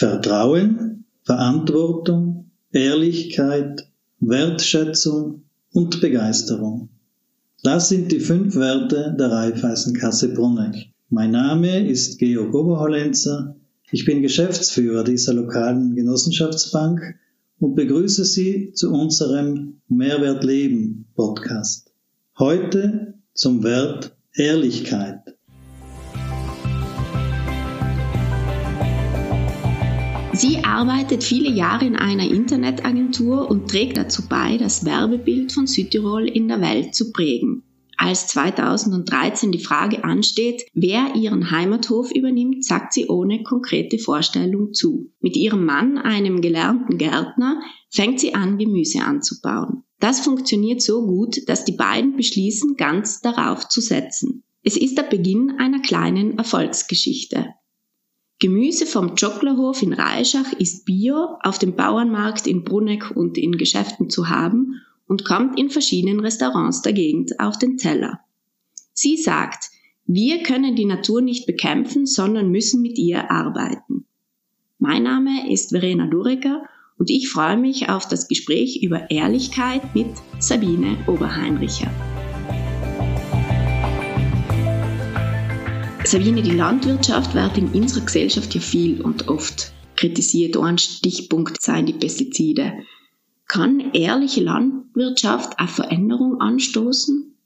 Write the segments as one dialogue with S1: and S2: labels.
S1: Vertrauen, Verantwortung, Ehrlichkeit, Wertschätzung und Begeisterung. Das sind die fünf Werte der Raiffeisenkasse Bruneck. Mein Name ist Georg Oberhollenzer. Ich bin Geschäftsführer dieser lokalen Genossenschaftsbank und begrüße Sie zu unserem Mehrwert Leben Podcast. Heute zum Wert Ehrlichkeit.
S2: Sie arbeitet viele Jahre in einer Internetagentur und trägt dazu bei, das Werbebild von Südtirol in der Welt zu prägen. Als 2013 die Frage ansteht, wer ihren Heimathof übernimmt, sagt sie ohne konkrete Vorstellung zu. Mit ihrem Mann, einem gelernten Gärtner, fängt sie an, Gemüse anzubauen. Das funktioniert so gut, dass die beiden beschließen, ganz darauf zu setzen. Es ist der Beginn einer kleinen Erfolgsgeschichte. Gemüse vom Jocklerhof in Reischach ist bio, auf dem Bauernmarkt in Bruneck und in Geschäften zu haben und kommt in verschiedenen Restaurants der Gegend auf den Teller. Sie sagt, wir können die Natur nicht bekämpfen, sondern müssen mit ihr arbeiten. Mein Name ist Verena Durecker und ich freue mich auf das Gespräch über Ehrlichkeit mit Sabine Oberheinricher. Sabine, die Landwirtschaft wird in unserer Gesellschaft ja viel und oft kritisiert. Ein Stichpunkt seien die Pestizide. Kann ehrliche Landwirtschaft eine Veränderung anstoßen?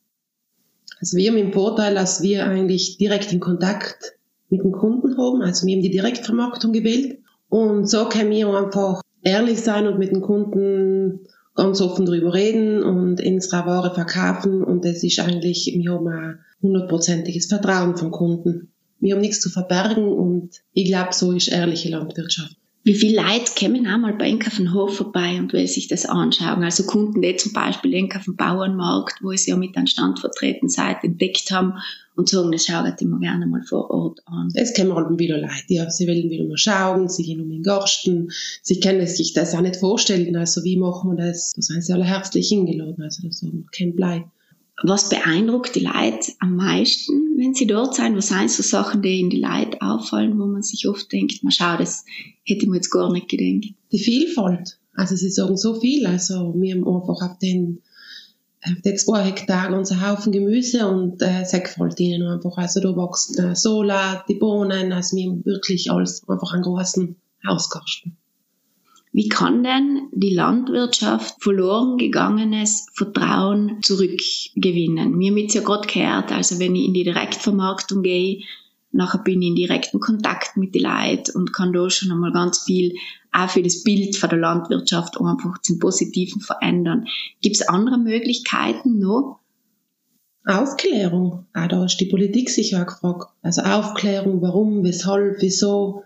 S3: Also wir haben den Vorteil, dass wir eigentlich direkt in Kontakt mit den Kunden haben. Also wir haben die Direktvermarktung gewählt. Und so können wir einfach ehrlich sein und mit den Kunden ganz offen darüber reden und unsere Ware verkaufen. Und das ist eigentlich, wir haben ein hundertprozentiges Vertrauen vom Kunden. Wir haben nichts zu verbergen und ich glaube, so ist ehrliche Landwirtschaft.
S2: Wie viele Leute kommen einmal bei Enka von Hof vorbei und will sich das anschauen? Also Kunden, die zum Beispiel Enka vom Bauernmarkt, wo sie ja mit einem Stand vertreten seid, entdeckt haben und sagen, das schauen die mir gerne mal vor Ort an.
S3: Es kommen halt wieder Leute, ja. Sie wollen wieder mal schauen, sie gehen um den Garten, sie können sich das auch nicht vorstellen, also wie machen wir das? Da sind sie alle herzlich hingeladen, also da sagen wir, kein Blei.
S2: Was beeindruckt die Leute am meisten, wenn sie dort sind? Was sind so Sachen, die ihnen die Leute auffallen, wo man sich oft denkt, man schau, das hätte mir jetzt gar nicht gedacht.
S3: Die Vielfalt. Also sie sagen so viel. Also wir haben einfach auf den auf den zwei Hektar ganzen Haufen Gemüse und äh, gefällt ihnen einfach. Also da wächst äh, Sola, die Bohnen, also wir haben wirklich alles einfach einen großen Hauskasten.
S2: Wie kann denn die Landwirtschaft verloren gegangenes Vertrauen zurückgewinnen? Mir mit ja gerade gehört, also wenn ich in die Direktvermarktung gehe, nachher bin ich in direkten Kontakt mit den Leuten und kann da schon einmal ganz viel auch für das Bild von der Landwirtschaft einfach zum Positiven verändern. Gibt es andere Möglichkeiten noch?
S3: Aufklärung. Auch da ist die Politik sicher gefragt. Also Aufklärung, warum, weshalb, wieso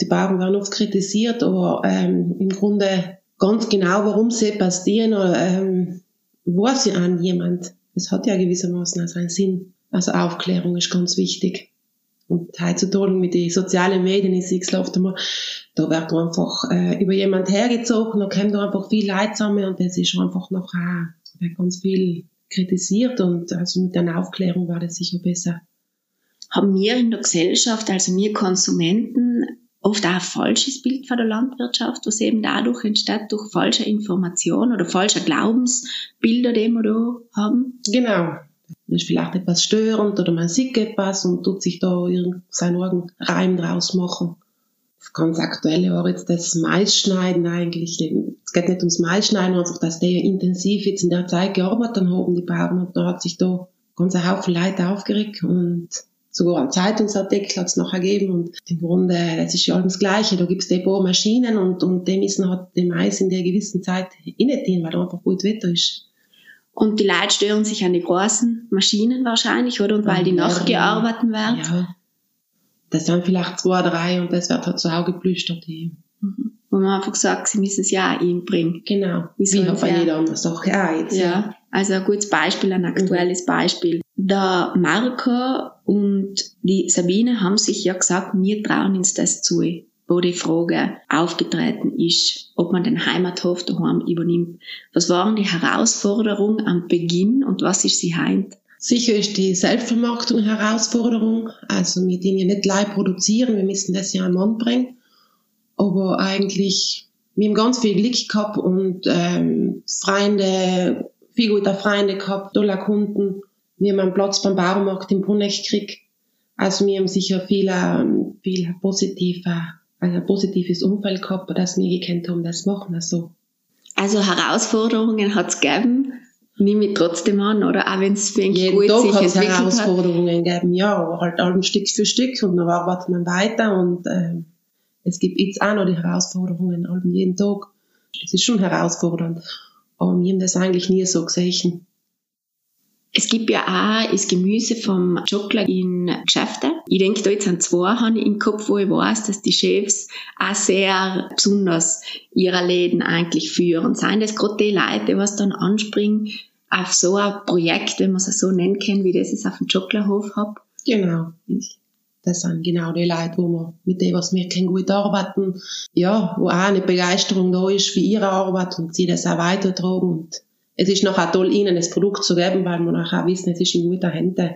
S3: die Bauern werden oft kritisiert, aber ähm, im Grunde ganz genau, warum sie passieren, oder, ähm, weiß ja an jemand. Es hat ja gewissermaßen auch seinen Sinn. Also Aufklärung ist ganz wichtig. Und heutzutage mit den sozialen Medien ist es oft einmal, da wird einfach äh, über jemand hergezogen, da kommen da einfach viel Leid zusammen und das ist einfach noch äh, ganz viel kritisiert und also mit einer Aufklärung war das sicher besser.
S2: Haben wir in der Gesellschaft, also wir Konsumenten, oft auch ein falsches Bild von der Landwirtschaft, was eben dadurch entsteht, durch falsche Informationen oder falsche Glaubensbilder, die wir da haben.
S3: Genau. Das ist vielleicht etwas störend oder man sieht etwas und tut sich da seinen Augen Reim draus machen. Das ganz aktuelle war jetzt das Maisschneiden eigentlich. Es geht nicht ums Maisschneiden, einfach, dass die intensiv jetzt in der Zeit gearbeitet haben, die Bauern, und da hat sich da ganz ein Haufen Leute aufgeregt und sogar einen Zeitungsartikel hat es nachher gegeben und im Grunde, das ist ja alles das Gleiche, da gibt es die Bohrmaschinen und, und die müssen halt den Mais in der gewissen Zeit innen weil da einfach gut Wetter ist.
S2: Und die Leute stören sich an die großen Maschinen wahrscheinlich, oder? Und weil die nachgearbeitet werden. Ja.
S3: Das sind vielleicht zwei, drei und das wird halt so auch geplüstert. Mhm.
S2: Wo man einfach sagt, sie müssen es ja auch einbringen.
S3: Genau. Wie, Wie bei jeder anderen Sache auch jetzt.
S2: Ja. Also ein gutes Beispiel, ein aktuelles. Beispiel. Der Marco und die Sabine haben sich ja gesagt, wir trauen uns das zu, wo die Frage aufgetreten ist, ob man den Heimathof daheim übernimmt. Was waren die Herausforderungen am Beginn und was ist sie heint?
S3: Sicher ist die Selbstvermarktung eine Herausforderung. Also wir dürfen ja nicht live produzieren, wir müssen das ja am Mann bringen. aber eigentlich, wir haben ganz viel Glück gehabt und ähm, Freunde, viel gute Freunde gehabt, tolle Kunden. Wir haben einen Platz beim Baumarkt im Bruneck gekriegt. Also wir haben sicher viel, ähm, viel positive, also ein positives Umfeld gehabt, dass wir gekannt haben, das machen. Also,
S2: Also Herausforderungen hat es gegeben, nehme ich trotzdem an, oder auch wenn es für ein
S3: jeden
S2: gut
S3: Tag
S2: sich
S3: hat es
S2: entwickelt hat.
S3: Herausforderungen gegeben, ja, aber halt allem Stück für Stück und dann arbeitet man weiter und ähm, es gibt jetzt auch noch die Herausforderungen, allem jeden Tag. Es ist schon herausfordernd, aber wir haben das eigentlich nie so gesehen.
S2: Es gibt ja auch das Gemüse vom Schokolad in Geschäften. Ich denke da jetzt an zwei, habe ich im Kopf, wo ich weiß, dass die Chefs auch sehr besonders ihre Läden eigentlich führen. Seien das gerade die Leute, die was dann anspringen auf so ein Projekt, wenn man es so nennen kann, wie das ich auf dem Schokoladhof habe.
S3: Genau. Ich- Das sind genau die Leute, wo wir, mit denen, was wir gut arbeiten, ja, wo auch eine Begeisterung da ist für ihre Arbeit und sie das auch weitertragen. Und es ist nachher toll, ihnen das Produkt zu geben, weil wir nachher wissen, es ist in guten Händen.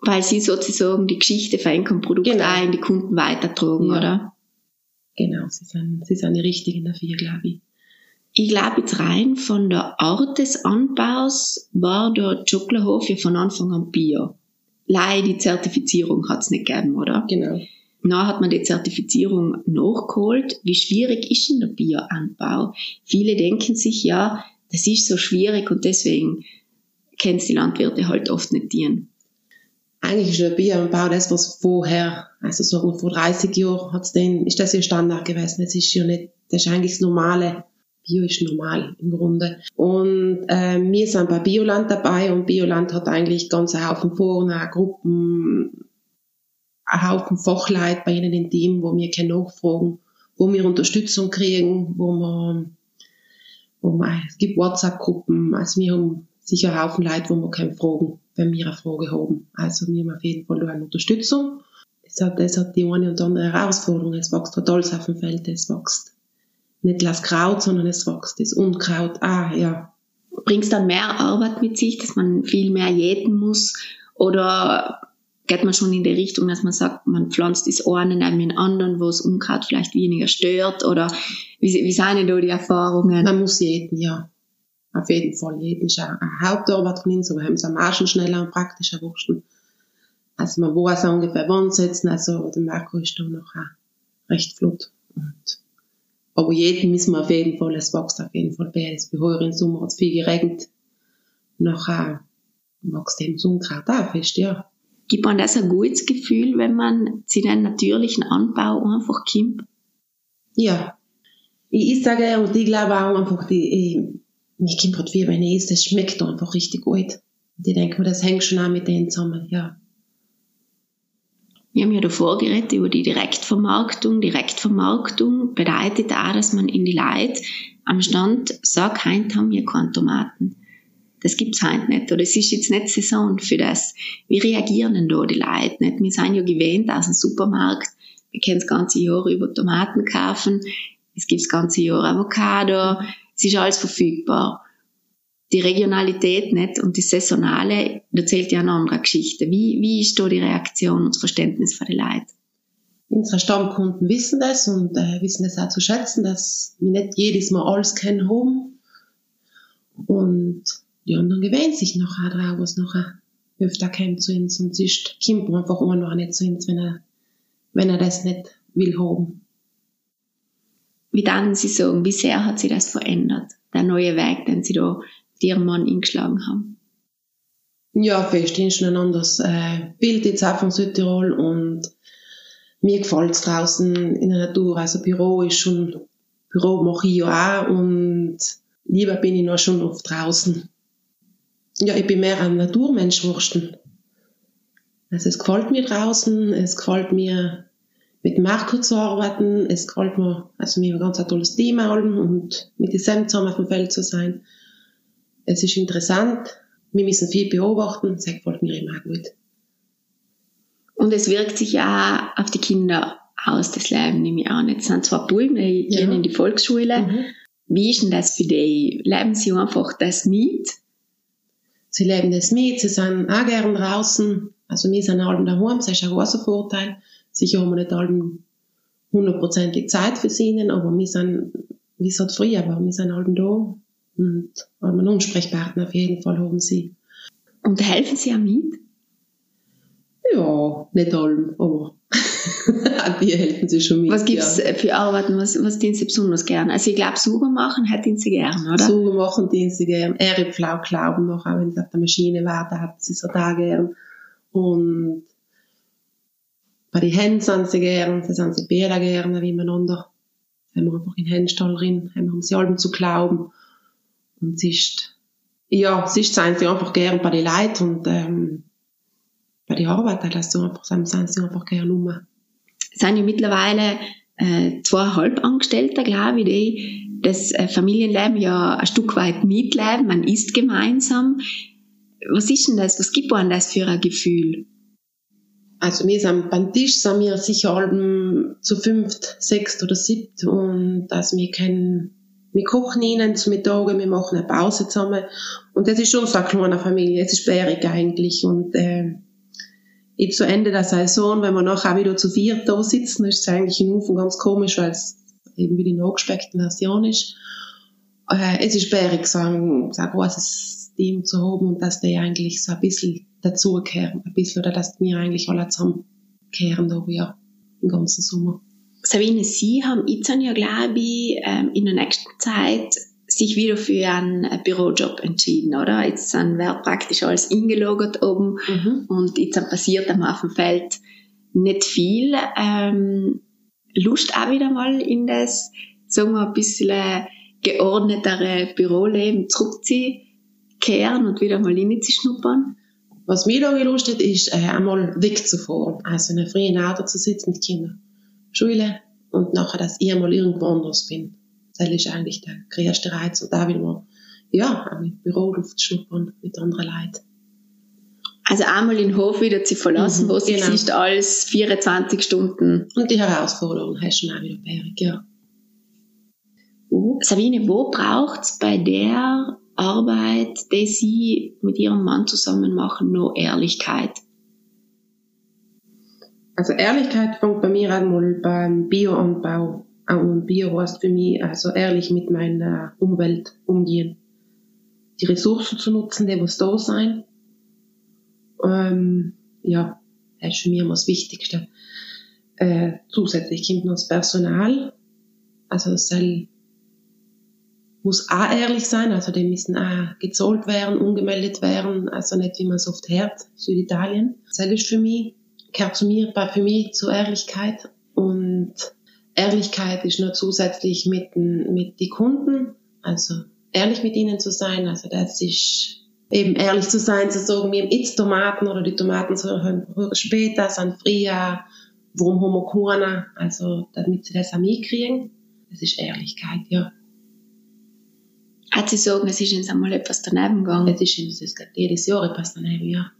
S2: Weil sie sozusagen die Geschichte von einem Produkt
S3: Genau.
S2: auch in die Kunden weitertragen,
S3: Ja.
S2: oder?
S3: Genau, sie sind, sie sind die Richtigen dafür, glaube ich.
S2: Ich glaube jetzt rein von der Art des Anbaus war der Schokoladhof ja von Anfang an Bio. Leider die Zertifizierung hat's nicht gegeben, oder?
S3: Genau.
S2: Na hat man die Zertifizierung nachgeholt. Wie schwierig ist denn der Bioanbau? Viele denken sich, ja, das ist so schwierig und deswegen kennen die Landwirte halt oft nicht dienen.
S3: Eigentlich ist der Bioanbau das, was vorher, also sagen wir vor 30 Jahren, hat's den, ist das ja Standard gewesen. Das ist ja nicht, das ist eigentlich das Normale. Bio ist normal im Grunde. Und äh, wir sind bei Bioland dabei und Bioland hat eigentlich ganz einen Haufen Foren, Gruppen, einen Haufen Fachleute bei ihnen im Team, wo wir können nachfragen, wo wir Unterstützung kriegen, wo wir, wo wir es gibt WhatsApp-Gruppen, also wir haben sicher einen Haufen Leute, wo wir können fragen, wenn wir eine Frage haben. Also wir haben auf jeden Fall eine Unterstützung. Es hat, es hat die eine und andere Herausforderung. Es wächst halt alles auf dem Feld, es wächst nicht das Kraut, sondern es wächst das Unkraut. Ah, ja.
S2: Bringt dann mehr Arbeit mit sich, dass man viel mehr jäten muss? Oder geht man schon in die Richtung, dass man sagt, man pflanzt das eine neben den anderen, wo das Unkraut vielleicht weniger stört? Oder wie, wie sind denn da die Erfahrungen?
S3: Man muss jeden, ja. Auf jeden Fall. Jeden ist auch eine Hauptarbeit von uns, aber haben es am Arschen schneller und praktischer wursten. Also man weiß ungefähr wann setzen, also der Marco ist da noch recht flott. Und, aber jeden müssen wir auf jeden Fall, es wächst auf jeden Fall bei Es Bei heuer im Sommer hat es viel geregnet. Nachher wächst eben das Unkraut auch fest, ja.
S2: Gibt man das ein gutes Gefühl, wenn man zu den natürlichen Anbau einfach kommt?
S3: Ja. Ich, ich sage, und ich glaube auch einfach, die, ich, mir kommt gerade wie wenn ich esse, das schmeckt einfach richtig gut. Und ich denke mir, das hängt schon auch mit denen zusammen, ja.
S2: Wir haben ja davor geredet über die Direktvermarktung. Direktvermarktung bedeutet auch, dass man in die Leute am Stand sagt, heute haben wir keine Tomaten. Das gibt's heute nicht. Oder es ist jetzt nicht Saison für das. Wie reagieren denn da die Leute nicht? Wir sind ja gewöhnt aus dem Supermarkt. Wir können das ganze Jahr über Tomaten kaufen. Es gibt das ganze Jahr Avocado. Es ist alles verfügbar. Die Regionalität nicht und die Saisonale, da zählt ja eine andere Geschichte. Wie, wie ist da die Reaktion und das Verständnis von den Leuten?
S3: Unsere Stammkunden wissen das und äh, wissen das auch zu schätzen, dass wir nicht jedes Mal alles kennen haben. Und die anderen gewöhnen sich nachher drauf, was nachher öfter kommt zu uns und sonst kommt man einfach immer noch nicht zu uns, wenn er, wenn er das nicht will haben.
S2: Wie dann Sie sagen, wie sehr hat sich das verändert? Der neue Weg, den Sie da Ihrem Mann eingeschlagen haben?
S3: Ja, fest ist schon ein anderes äh, Bild jetzt auch von Südtirol und mir gefällt's draußen in der Natur. Also Büro ist schon, Büro mache ich ja auch und lieber bin ich noch schon oft draußen. Ja, ich bin mehr ein Naturmensch wursten. Also es gefällt mir draußen, es gefällt mir mit Marco zu arbeiten, es gefällt mir, also mir ein ganz tolles Team und mit dem zusammen auf dem Feld zu sein. Es ist interessant, wir müssen viel beobachten, das gefällt mir immer gut.
S2: Und es wirkt sich ja auch auf die Kinder aus, das Leben nehme ich auch nicht. Es sind zwar Buben, die
S3: Ja.
S2: gehen in die Volksschule.
S3: Mhm.
S2: Wie ist denn das für die? Leben sie einfach das mit?
S3: Sie leben das mit, sie sind auch gern draußen. Also wir sind alle daheim, das ist ein großer Vorteil. Sicher haben wir nicht alle hundertprozentig Zeit für sie, aber wir sind, wie es halt früher war, wir sind halt da und haben einen Ansprechpartner auf jeden Fall haben sie.
S2: Und helfen Sie auch mit?
S3: Ja, nicht allem, aber die helfen sie schon mit.
S2: Was gibt es ja. für Arbeiten, was, was tun Sie besonders gern? Also ich glaube, sauber machen hätten Sie gern, oder?
S3: Sauber machen tun Sie gern. Ehre Flau glauben noch, auch wenn sie auf der Maschine warten, hat sie so da gern. Und bei den Händen sind sie gern, sie sind sie Bäder gern, wie miteinander. Haben wir einfach in den Händstall drin, haben sie allem zu glauben. Und es ist, ja, ist, sind sie einfach gern bei den Leuten und, ähm, bei den Arbeiten, das sie einfach, sind sie einfach gern rum.
S2: Es sind ja mittlerweile, äh, zwei Halbangestellte, glaube ich, die das äh, Familienleben ja ein Stück weit mitleben, man isst gemeinsam. Was ist denn das? Was gibt einem das für ein Gefühl?
S3: Also wir sind beim Tisch sind wir sicher halben zu fünft, sechst oder siebt und dass wir können, wir kochen ihnen zu Mittag, wir machen eine Pause zusammen und das ist schon so eine kleine Familie, es ist bärig eigentlich und äh, jetzt zu Ende der Saison, wenn wir nachher wieder zu viert da sitzen, ist es eigentlich in Ufen ganz komisch, weil es eben wie die nachgespeckte Version ist. Äh, es ist bärig, so ein, so ein großes Team zu haben und dass die eigentlich so ein bisschen dazukehren, ein bisschen, oder dass wir eigentlich alle zusammenkehren da, ja, den ganzen Sommer.
S2: Sabine, Sie haben jetzt ja, glaube ich, ähm, in der nächsten Zeit sich wieder für einen Bürojob entschieden, oder? Jetzt sind, wird praktisch alles eingelogert oben mhm. und jetzt passiert am Hafenfeld nicht viel. Ähm, Lust auch wieder mal in das, sagen wir, ein bisschen geordnetere Büroleben zurückzukehren und wieder mal reinzuschnuppern?
S3: Was mir da gelust hat, ist, äh, einmal wegzufahren. Also in einer freien Auto zu sitzen mit Kindern. Schule und nachher, dass ich einmal irgendwo anders bin. Das ist eigentlich der größte Reiz. Und da wieder mal, ja, auch mit Büroluft schnuppern mit anderen Leuten.
S2: Also einmal den Hof wieder zu verlassen, mhm, wo sie genau. siehst, alles 24 Stunden.
S3: Und die Herausforderung hast du schon auch wieder bärig, ja.
S2: Uh, Sabine, wo braucht es bei der Arbeit, die Sie mit Ihrem Mann zusammen machen, noch Ehrlichkeit?
S3: Also Ehrlichkeit fängt bei mir einmal beim Bioanbau und Bio heißt für mich also ehrlich mit meiner Umwelt umgehen. Die Ressourcen zu nutzen, die was da sein. Ähm, ja, das ist für mich immer das Wichtigste. Äh, zusätzlich kommt noch das Personal. Also das soll, muss auch ehrlich sein, also die müssen auch gezahlt werden, ungemeldet werden, also nicht wie man es oft hört, Süditalien. Das ist für mich, gehört zu mir, für mich zur Ehrlichkeit und Ehrlichkeit ist nur zusätzlich mit, mit die Kunden, also ehrlich mit ihnen zu sein, also das ist eben ehrlich zu sein, zu sagen, wir haben jetzt Tomaten oder die Tomaten sollen später, sind Frühjahr, warum haben wir keine, also damit sie das auch mitkriegen. Das ist Ehrlichkeit, ja.
S2: Hat sie sagen, es ist uns einmal etwas daneben gegangen?
S3: Es ist uns jedes Jahr etwas daneben, ja.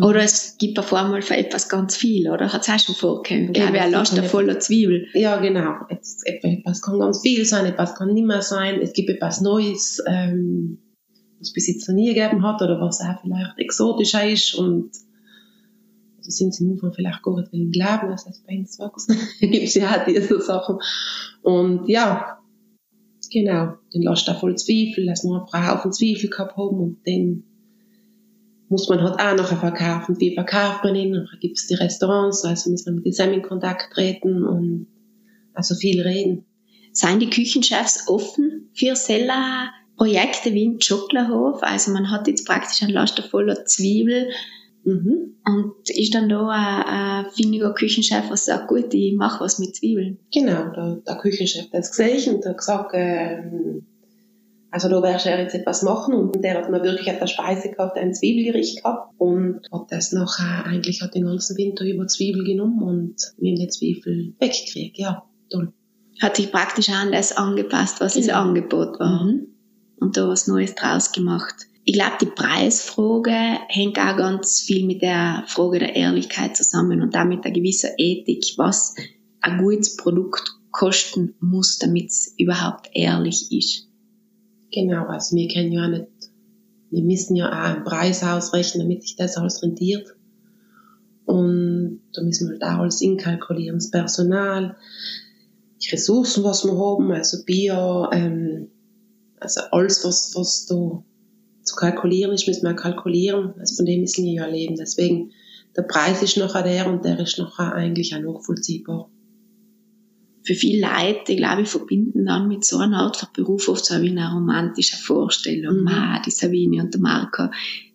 S2: Oder es gibt auf einmal für etwas ganz viel, oder? Hat es auch schon vorgekommen? Ja, wer lasst voller Zwiebel?
S3: Ja, genau. Jetzt, etwas kann ganz viel sein, etwas kann nicht mehr sein. Es gibt etwas Neues, ähm, was es bis jetzt noch nie gegeben hat oder was auch vielleicht exotischer ist und also sind sie nun vielleicht gar nicht willen glauben, dass das bei uns wächst. gibt es ja auch diese Sachen. Und ja, genau, dann lasst da voll Zwiebel, dass wir einfach einen Haufen Zwiebel gehabt haben und dann muss man halt auch nachher verkaufen. Wie verkauft man ihn? Nachher gibt es die Restaurants, also müssen wir mit den in Kontakt treten und also viel reden.
S2: Seien die Küchenchefs offen für solche Projekte wie im Schokoladhof? Also man hat jetzt praktisch ein Laster voller Zwiebel mhm. und ist dann da ein, ein findiger Küchenchef, was sagt, gut, ich mache was mit Zwiebeln.
S3: Genau, der, der Küchenchef hat es gesehen und hat gesagt, ähm, also da werde er jetzt etwas machen und der hat mir wirklich auf der Speise gehabt, ein Zwiebelgericht gehabt und hat das nachher eigentlich hat den ganzen Winter über Zwiebel genommen und mir die Zwiebel weggekriegt. Ja, toll.
S2: Hat sich praktisch an das angepasst, was genau. das Angebot war. Mhm. Und da was Neues draus gemacht. Ich glaube, die Preisfrage hängt auch ganz viel mit der Frage der Ehrlichkeit zusammen und damit einer gewissen Ethik, was ein gutes Produkt kosten muss, damit es überhaupt ehrlich ist.
S3: Genau, also wir können ja nicht, wir müssen ja auch einen Preis ausrechnen, damit sich das alles rentiert. Und da müssen wir halt auch alles inkalkulieren, das Personal, die Ressourcen, was wir haben, also Bio, ähm, also alles, was, was da zu kalkulieren ist, müssen wir kalkulieren. Also von dem müssen wir ja leben. Deswegen, der Preis ist nachher der und der ist nachher eigentlich auch nachvollziehbar.
S2: Für viele Leute, ich glaube, verbinden dann mit so einer Art von Beruf oft so eine romantische Vorstellung. Mhm. Ah, die Sabine und der Marco,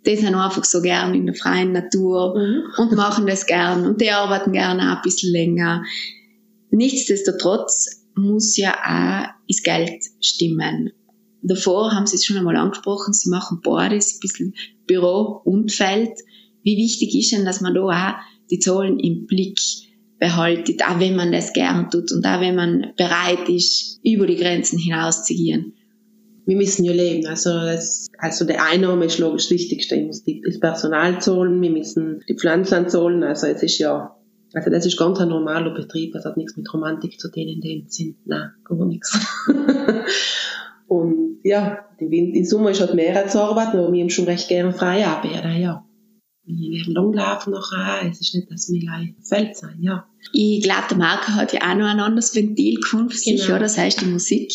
S2: die sind einfach so gern in der freien Natur mhm. und machen das gern und die arbeiten gerne auch ein bisschen länger. Nichtsdestotrotz muss ja auch das Geld stimmen. Davor haben Sie es schon einmal angesprochen, Sie machen beides, ein bisschen Büro und Feld. Wie wichtig ist denn, dass man da auch die Zahlen im Blick behaltet, auch wenn man das gern tut und auch wenn man bereit ist, über die Grenzen hinauszugehen?
S3: Wir müssen ja leben. Also, das, also der Einnahme ist logisch das Wichtigste. Ich muss das Personal zahlen, wir müssen die Pflanzen zahlen. Also es ist ja, also das ist ganz ein normaler Betrieb. Das hat nichts mit Romantik zu tun in dem Sinn. Nein, gar nichts. Und ja, im Sommer ist halt mehr zu arbeiten, aber wir haben schon recht gerne frei arbeiten, ja. Wir gehen langlaufen nachher, es ist nicht, dass wir allein Feld sein, ja.
S2: Ich glaube, der Marco hat ja auch noch ein anderes Ventil gefunden für sich, genau. oder? Das heißt die Musik.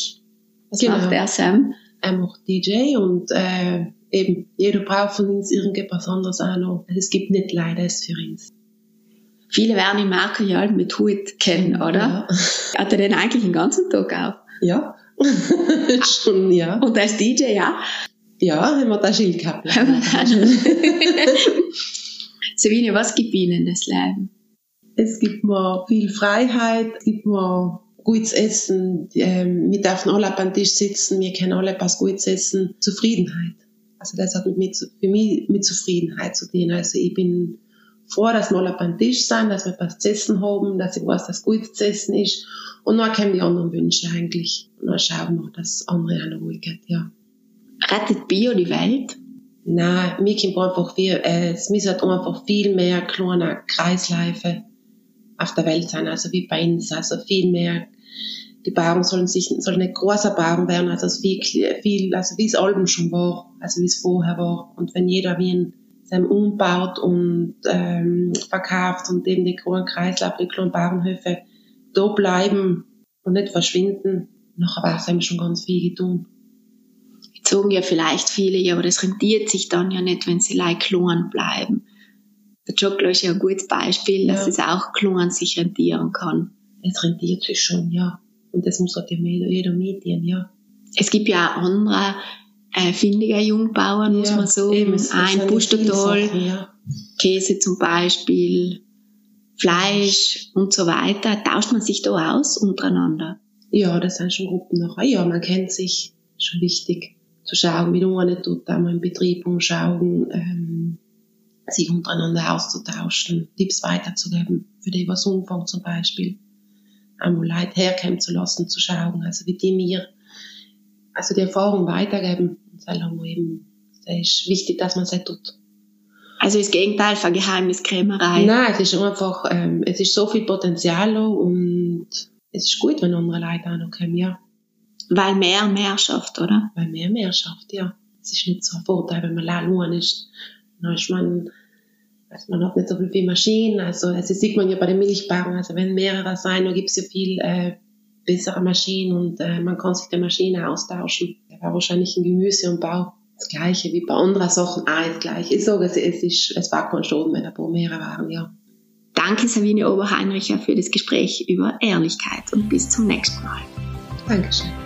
S2: Was genau. macht er, Sam?
S3: Er macht DJ und äh, eben, jeder braucht von uns irgendetwas anderes auch noch. Es gibt nicht leider es für uns.
S2: Viele werden den Marco ja mit Hut kennen, oder? Ja. Hat er den eigentlich den ganzen Tag auch?
S3: Ja. Schon, ja.
S2: Und als DJ, ja?
S3: Ja, haben wir da Schild gehabt.
S2: Sabine, was gibt Ihnen das Leben?
S3: Es gibt mir viel Freiheit, es gibt mir gutes Essen, ähm, wir dürfen alle am Tisch sitzen, wir können alle etwas Gutes essen, Zufriedenheit. Also das hat mit, für mich mit Zufriedenheit zu tun. Also ich bin froh, dass wir alle am Tisch sind, dass wir etwas zu essen haben, dass ich weiß, dass gut zu essen ist. Und dann kommen die anderen Wünsche eigentlich. Und dann schauen wir, dass andere auch noch ruhig geht, ja.
S2: Rettet Bio die Welt?
S3: Nein, mir kommt einfach viel, äh, es müssen halt einfach viel mehr kleine Kreisläufe auf der Welt sein, also wie bei uns, also viel mehr. Die Bauern sollen sich, sollen nicht großer Bauern werden, also viel, viel, also wie es Alben schon war, also wie es vorher war. Und wenn jeder wie ein sein umbaut und ähm, verkauft und eben die kleinen Kreislauf, die kleinen Bauernhöfe da bleiben und nicht verschwinden, nachher war es einem schon ganz viel getan.
S2: Sagen ja vielleicht viele, ja, aber das rentiert sich dann ja nicht, wenn sie like klein bleiben. Der Joglo ist ja ein gutes Beispiel, dass ja. es auch klein sich rentieren kann.
S3: Es rentiert sich schon, ja. Und das muss halt jeder, jeder mitnehmen, ja.
S2: Es gibt ja auch andere äh, findiger Jungbauern, ja, muss man so eben, ein Pustertal, ja. Käse zum Beispiel, Fleisch und so weiter. Tauscht man sich da aus untereinander?
S3: Ja, das sind schon Gruppen noch. Ja, man kennt sich, schon wichtig zu schauen, wie man nicht tut, einmal im Betrieb umschauen, ähm, sich untereinander auszutauschen, Tipps weiterzugeben, für die was Umfang zum Beispiel. Einmal Leute herkommen zu lassen, zu schauen, also wie die mir, also die Erfahrung weitergeben Salon eben, es ist wichtig, dass man es tut.
S2: Also das Gegenteil von Geheimniskrämerei.
S3: Nein, es ist einfach, ähm, es ist so viel Potenzial und es ist gut, wenn andere Leute auch noch kommen, ja.
S2: Weil mehr mehr schafft, oder?
S3: Weil mehr mehr schafft, ja. Es ist nicht so ein Vorteil, wenn man allein ist. Dann ist man, also man hat nicht so viel Maschinen, also es sieht man ja bei den Milchbauern, also wenn mehrere sein, dann gibt es ja viel äh, bessere Maschinen und äh, man kann sich die Maschine austauschen. Da war wahrscheinlich im Gemüse und Bau das Gleiche wie bei anderen Sachen auch das Gleiche. Ich sage, es, es, ist, es war kein Schaden, wenn ein paar mehrere waren, ja.
S2: Danke Sabine Oberheinricher für das Gespräch über Ehrlichkeit und bis zum nächsten Mal.
S3: Dankeschön.